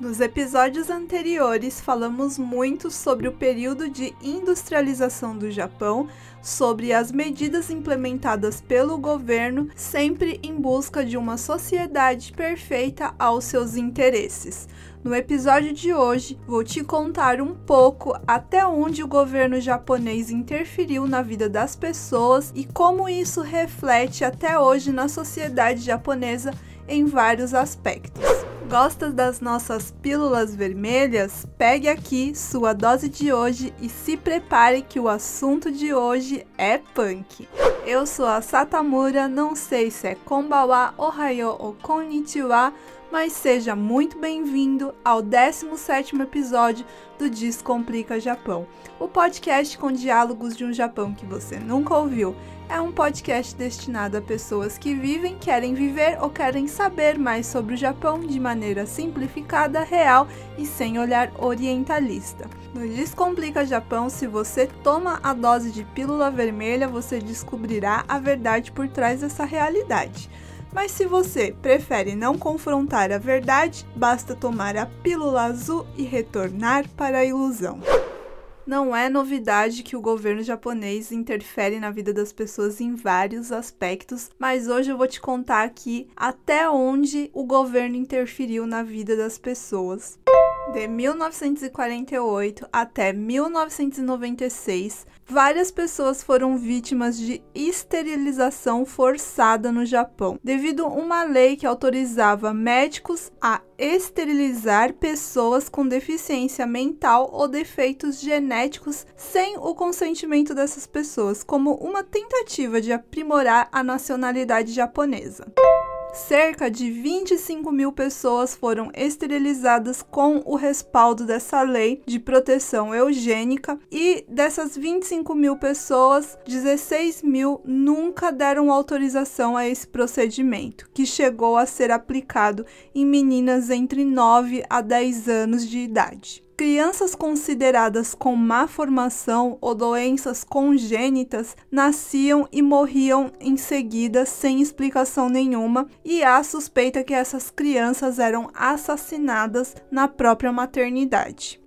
Nos episódios anteriores, falamos muito sobre o período de industrialização do Japão, sobre as medidas implementadas pelo governo, sempre em busca de uma sociedade perfeita aos seus interesses. No episódio de hoje, vou te contar um pouco até onde o governo japonês interferiu na vida das pessoas e como isso reflete até hoje na sociedade japonesa em vários aspectos. Gosta das nossas pílulas vermelhas? Pegue aqui sua dose de hoje e se prepare que o assunto de hoje é punk. Eu sou a Satamura, não sei se é Konbawa, Ohayo ou Konnichiwa, mas seja muito bem-vindo ao 17º episódio do Descomplica Japão, o podcast com diálogos de um Japão que você nunca ouviu. É um podcast destinado a pessoas que vivem, querem viver ou querem saber mais sobre o Japão de maneira simplificada, real e sem olhar orientalista. No Descomplica Japão, se você toma a dose de pílula vermelha, você descobrirá a verdade por trás dessa realidade. Mas se você prefere não confrontar a verdade, basta tomar a pílula azul e retornar para a ilusão. Não é novidade que o governo japonês interfere na vida das pessoas em vários aspectos, mas hoje eu vou te contar aqui até onde o governo interferiu na vida das pessoas. De 1948 até 1996, várias pessoas foram vítimas de esterilização forçada no Japão, devido a uma lei que autorizava médicos a esterilizar pessoas com deficiência mental ou defeitos genéticos sem o consentimento dessas pessoas, como uma tentativa de aprimorar a nacionalidade japonesa cerca de 25 mil pessoas foram esterilizadas com o respaldo dessa lei de proteção eugênica e dessas 25 mil pessoas, 16 mil nunca deram autorização a esse procedimento, que chegou a ser aplicado em meninas entre 9 a 10 anos de idade. Crianças consideradas com má formação ou doenças congênitas nasciam e morriam em seguida sem explicação nenhuma, e há suspeita que essas crianças eram assassinadas na própria maternidade.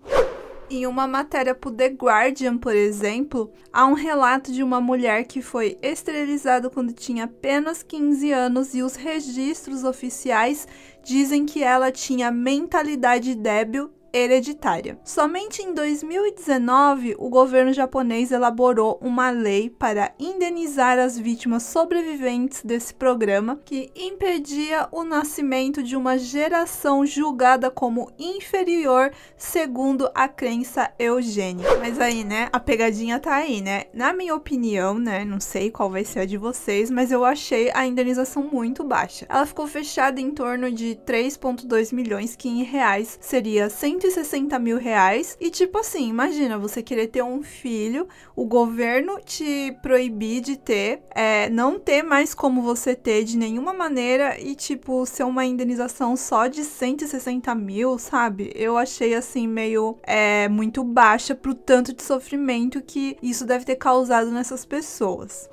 Em uma matéria para The Guardian, por exemplo, há um relato de uma mulher que foi esterilizada quando tinha apenas 15 anos e os registros oficiais dizem que ela tinha mentalidade débil hereditária. Somente em 2019, o governo japonês elaborou uma lei para indenizar as vítimas sobreviventes desse programa, que impedia o nascimento de uma geração julgada como inferior segundo a crença eugênica. Mas aí, né, a pegadinha tá aí, né? Na minha opinião, né, não sei qual vai ser a de vocês, mas eu achei a indenização muito baixa. Ela ficou fechada em torno de 3,2 milhões, que em reais seria 100 160 mil reais. E tipo assim, imagina você querer ter um filho, o governo te proibir de ter, é, não ter mais como você ter de nenhuma maneira e tipo ser uma indenização só de 160 mil, sabe? Eu achei assim meio é, muito baixa pro tanto de sofrimento que isso deve ter causado nessas pessoas.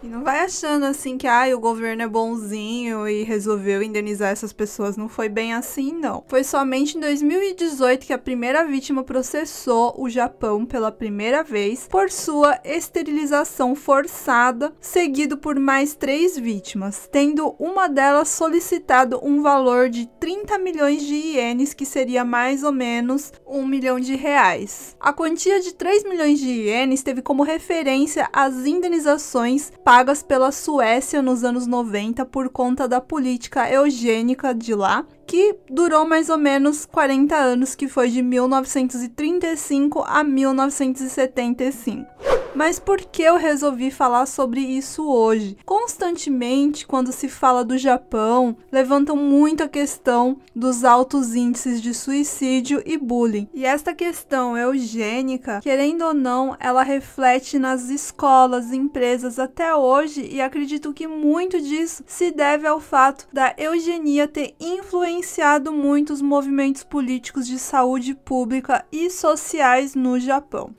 E não vai achando assim que ah, o governo é bonzinho e resolveu indenizar essas pessoas. Não foi bem assim, não. Foi somente em 2018 que a primeira vítima processou o Japão pela primeira vez por sua esterilização forçada, seguido por mais três vítimas, tendo uma delas solicitado um valor de 30 milhões de ienes, que seria mais ou menos um milhão de reais. A quantia de 3 milhões de ienes teve como referência as indenizações pagas pela Suécia nos anos 90 por conta da política eugênica de lá, que durou mais ou menos 40 anos, que foi de 1935 a 1975. Mas por que eu resolvi falar sobre isso hoje? Constantemente, quando se fala do Japão, levantam muito a questão dos altos índices de suicídio e bullying. E esta questão eugênica, querendo ou não, ela reflete nas escolas, empresas até hoje, e acredito que muito disso se deve ao fato da eugenia ter influenciado muitos movimentos políticos de saúde pública e sociais no Japão.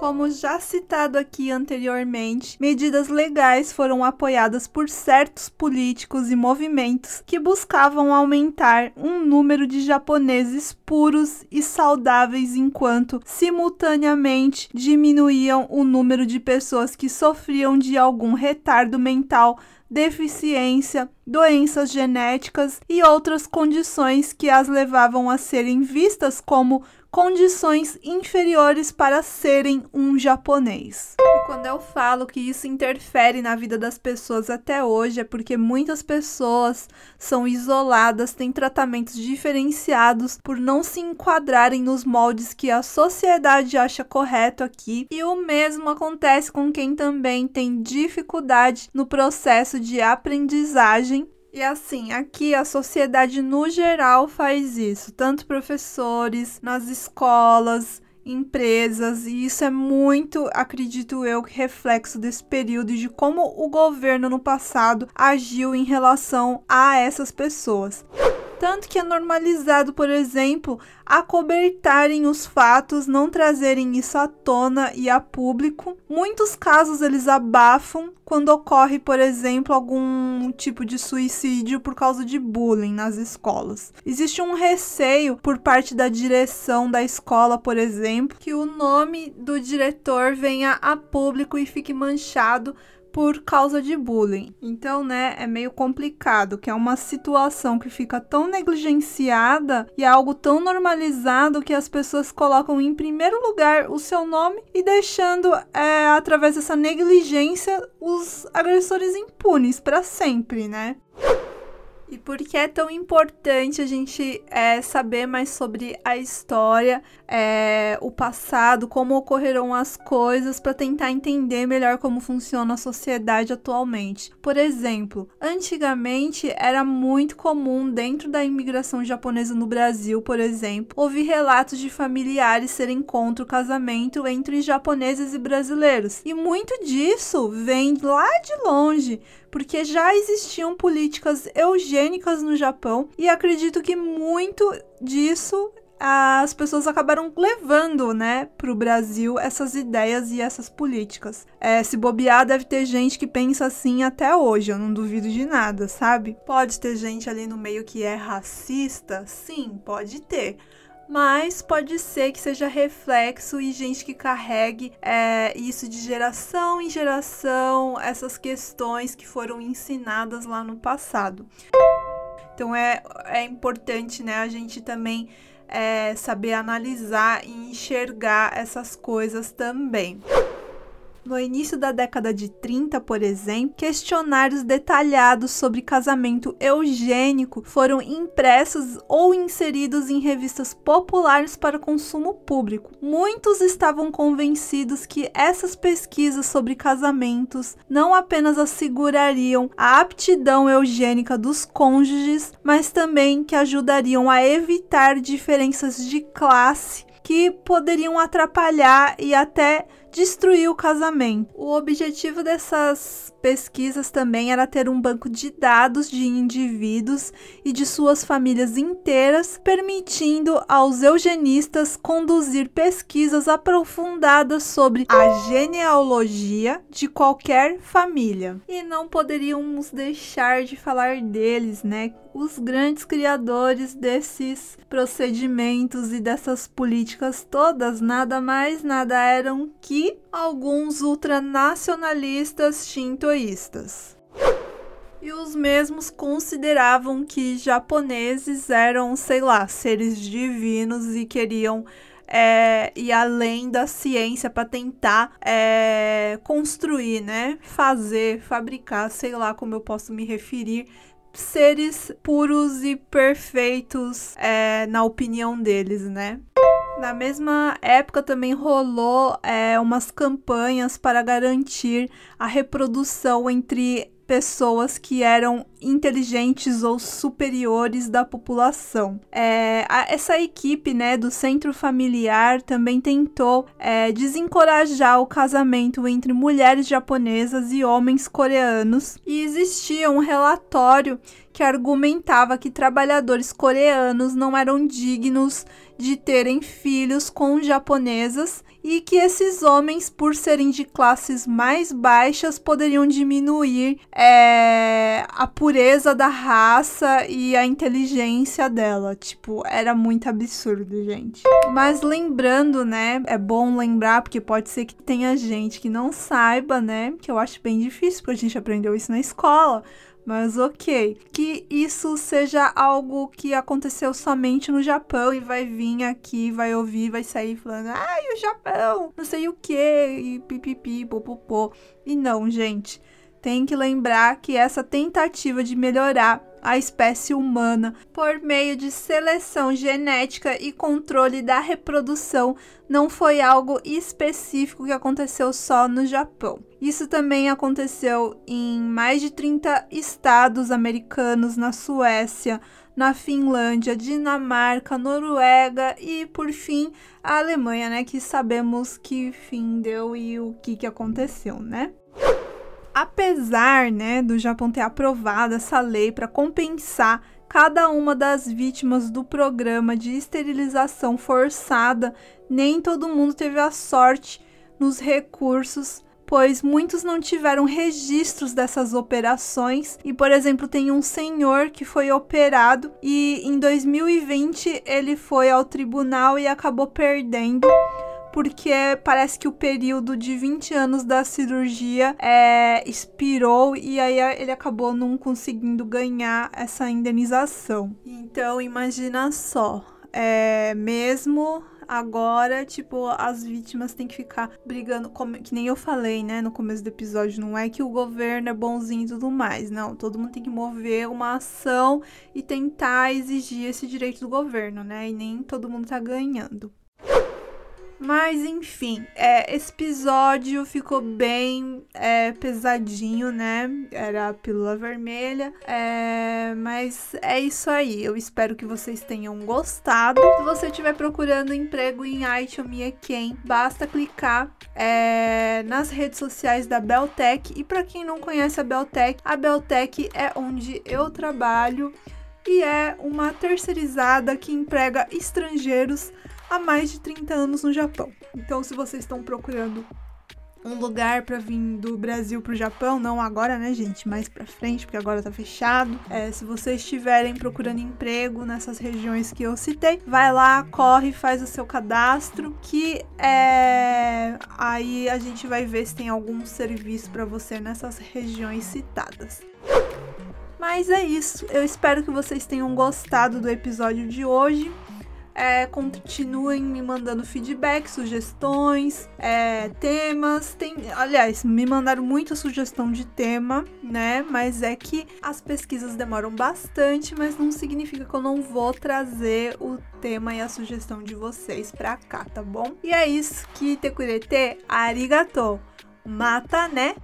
Como já citado aqui anteriormente, medidas legais foram apoiadas por certos políticos e movimentos que buscavam aumentar um número de japoneses puros e saudáveis, enquanto simultaneamente diminuíam o número de pessoas que sofriam de algum retardo mental deficiência, doenças genéticas e outras condições que as levavam a serem vistas como condições inferiores para serem um japonês. E quando eu falo que isso interfere na vida das pessoas até hoje, é porque muitas pessoas são isoladas, têm tratamentos diferenciados por não se enquadrarem nos moldes que a sociedade acha correto aqui, e o mesmo acontece com quem também tem dificuldade no processo de aprendizagem e assim, aqui a sociedade no geral faz isso, tanto professores, nas escolas, empresas, e isso é muito, acredito eu, reflexo desse período de como o governo no passado agiu em relação a essas pessoas. Tanto que é normalizado, por exemplo, acobertarem os fatos, não trazerem isso à tona e a público. Muitos casos eles abafam quando ocorre, por exemplo, algum tipo de suicídio por causa de bullying nas escolas. Existe um receio por parte da direção da escola, por exemplo, que o nome do diretor venha a público e fique manchado por causa de bullying. Então, né, é meio complicado, que é uma situação que fica tão negligenciada e é algo tão normalizado que as pessoas colocam em primeiro lugar o seu nome e deixando, é, através dessa negligência, os agressores impunes para sempre, né? E por que é tão importante a gente é, saber mais sobre a história, é, o passado, como ocorreram as coisas, para tentar entender melhor como funciona a sociedade atualmente. Por exemplo, antigamente era muito comum, dentro da imigração japonesa no Brasil, por exemplo, ouvir relatos de familiares serem contra o casamento entre japoneses e brasileiros. E muito disso vem lá de longe, porque já existiam políticas eugênicas no Japão e acredito que muito disso as pessoas acabaram levando, né, para o Brasil essas ideias e essas políticas. É, se bobear, deve ter gente que pensa assim até hoje, eu não duvido de nada, sabe? Pode ter gente ali no meio que é racista? Sim, pode ter mas pode ser que seja reflexo e gente que carregue é, isso de geração em geração, essas questões que foram ensinadas lá no passado. Então é, é importante né, a gente também é, saber analisar e enxergar essas coisas também. No início da década de 30, por exemplo, questionários detalhados sobre casamento eugênico foram impressos ou inseridos em revistas populares para consumo público. Muitos estavam convencidos que essas pesquisas sobre casamentos não apenas assegurariam a aptidão eugênica dos cônjuges, mas também que ajudariam a evitar diferenças de classe que poderiam atrapalhar e até destruir o casamento. O objetivo dessas pesquisas também era ter um banco de dados de indivíduos e de suas famílias inteiras, permitindo aos eugenistas conduzir pesquisas aprofundadas sobre a genealogia de qualquer família. E não poderíamos deixar de falar deles, né? Os grandes criadores desses procedimentos e dessas políticas todas nada mais nada eram que alguns ultranacionalistas shintoístas. E os mesmos consideravam que japoneses eram, sei lá, seres divinos e queriam é, ir além da ciência para tentar é, construir, né? Fazer, fabricar, sei lá como eu posso me referir, seres puros e perfeitos é, na opinião deles, né? Na mesma época também rolou é, umas campanhas para garantir a reprodução entre pessoas que eram inteligentes ou superiores da população. É, a, essa equipe né, do centro familiar também tentou é, desencorajar o casamento entre mulheres japonesas e homens coreanos, e existia um relatório que argumentava que trabalhadores coreanos não eram dignos de terem filhos com japonesas e que esses homens, por serem de classes mais baixas, poderiam diminuir é, a pureza da raça e a inteligência dela. Tipo, era muito absurdo, gente. Mas lembrando, né? É bom lembrar, porque pode ser que tenha gente que não saiba, né? Que eu acho bem difícil, porque a gente aprendeu isso na escola mas ok. Que isso seja algo que aconteceu somente no Japão e vai vir aqui, vai ouvir, vai sair falando, ai, o Japão, não sei o que, e pipipi, popopô. E não, gente. Tem que lembrar que essa tentativa de melhorar a espécie humana por meio de seleção genética e controle da reprodução não foi algo específico que aconteceu só no Japão. Isso também aconteceu em mais de 30 estados americanos, na Suécia, na Finlândia, Dinamarca, Noruega e, por fim, a Alemanha, né? Que sabemos que fim deu e o que, que aconteceu, né? Apesar né, do Japão ter aprovado essa lei para compensar cada uma das vítimas do programa de esterilização forçada, nem todo mundo teve a sorte nos recursos, pois muitos não tiveram registros dessas operações. E, por exemplo, tem um senhor que foi operado e em 2020 ele foi ao tribunal e acabou perdendo porque parece que o período de 20 anos da cirurgia é, expirou e aí ele acabou não conseguindo ganhar essa indenização. Então, imagina só, é, mesmo agora, tipo, as vítimas têm que ficar brigando, como, que nem eu falei, né, no começo do episódio, não é que o governo é bonzinho e tudo mais, não, todo mundo tem que mover uma ação e tentar exigir esse direito do governo, né, e nem todo mundo tá ganhando. Mas enfim, é, esse episódio ficou bem é, pesadinho, né? Era a pílula vermelha. É, mas é isso aí. Eu espero que vocês tenham gostado. Se você estiver procurando emprego em Aichi Quem, basta clicar é, nas redes sociais da Beltec. E para quem não conhece a Beltec, a Beltec é onde eu trabalho e é uma terceirizada que emprega estrangeiros há mais de 30 anos no Japão. Então, se vocês estão procurando um lugar para vir do Brasil para o Japão, não agora, né, gente, mais para frente, porque agora tá fechado. É, se vocês estiverem procurando emprego nessas regiões que eu citei, vai lá, corre, faz o seu cadastro, que é aí a gente vai ver se tem algum serviço para você nessas regiões citadas. Mas é isso. Eu espero que vocês tenham gostado do episódio de hoje. É, continuem me mandando feedback, sugestões, é, temas. Tem, aliás, me mandaram muita sugestão de tema, né? Mas é que as pesquisas demoram bastante, mas não significa que eu não vou trazer o tema e a sugestão de vocês pra cá, tá bom? E é isso que Tekurete arigato. Mata, né?